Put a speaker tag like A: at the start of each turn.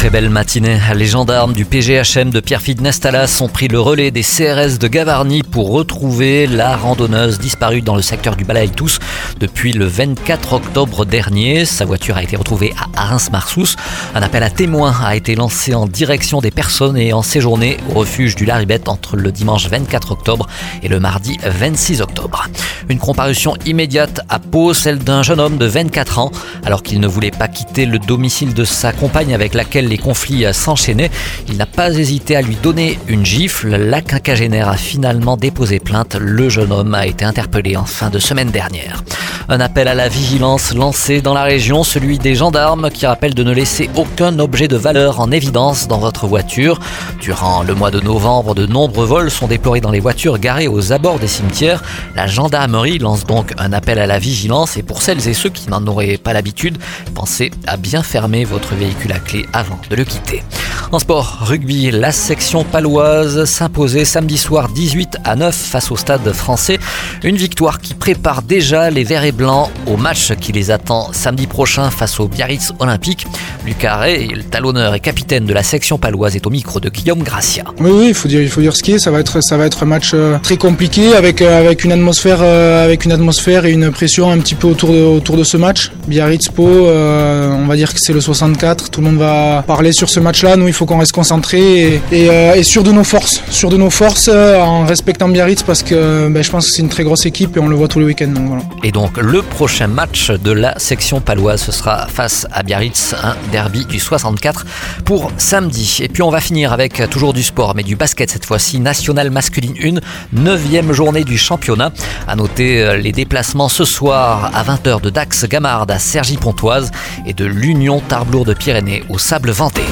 A: Très belle matinée. Les gendarmes du PGHM de Pierrefitte Nestalas ont pris le relais des CRS de Gavarnie pour retrouver la randonneuse disparue dans le secteur du Balaïtous depuis le 24 octobre dernier. Sa voiture a été retrouvée à Reims-Marsous. Un appel à témoins a été lancé en direction des personnes ayant séjourné au refuge du Laribet entre le dimanche 24 octobre et le mardi 26 octobre. Une comparution immédiate à Pau, celle d'un jeune homme de 24 ans, alors qu'il ne voulait pas quitter le domicile de sa compagne avec laquelle les conflits s'enchaînaient. Il n'a pas hésité à lui donner une gifle. La quinquagénaire a finalement déposé plainte. Le jeune homme a été interpellé en fin de semaine dernière. Un appel à la vigilance lancé dans la région, celui des gendarmes qui rappelle de ne laisser aucun objet de valeur en évidence dans votre voiture. Durant le mois de novembre, de nombreux vols sont déplorés dans les voitures garées aux abords des cimetières. La gendarmerie lance donc un appel à la vigilance et pour celles et ceux qui n'en auraient pas l'habitude, pensez à bien fermer votre véhicule à clé avant de le quitter. En sport, rugby, la section paloise s'imposait samedi soir 18 à 9 face au stade français. Une victoire qui prépare déjà les Verts et Blancs au match qui les attend samedi prochain face au Biarritz Olympique. Lucas le talonneur et capitaine de la section paloise, est au micro de Guillaume Gracia.
B: Oui, oui, il faut dire, il faut dire ce qui est. Ça va être, ça va être un match euh, très compliqué avec, euh, avec une atmosphère, euh, avec une atmosphère et une pression un petit peu autour de, autour de ce match. Biarritz Po, on va dire que c'est le 64. Tout le monde va parler sur ce match-là. Nous, qu'on reste concentré et, et, sûr de nos forces, sûr de nos forces en respectant Biarritz parce que ben, je pense que c'est une très grosse équipe et on le voit tous les week-ends.
A: Et donc le prochain match de la section paloise, ce sera face à Biarritz, un derby du 64 pour samedi. Et puis on va finir avec toujours du sport, mais du basket cette fois-ci, National Masculine 1, 9 journée du championnat. À noter euh, les déplacements ce soir à 20h de Dax Gamard à Sergi Pontoise et de l'Union Tarblour de Pyrénées au Sable Venté.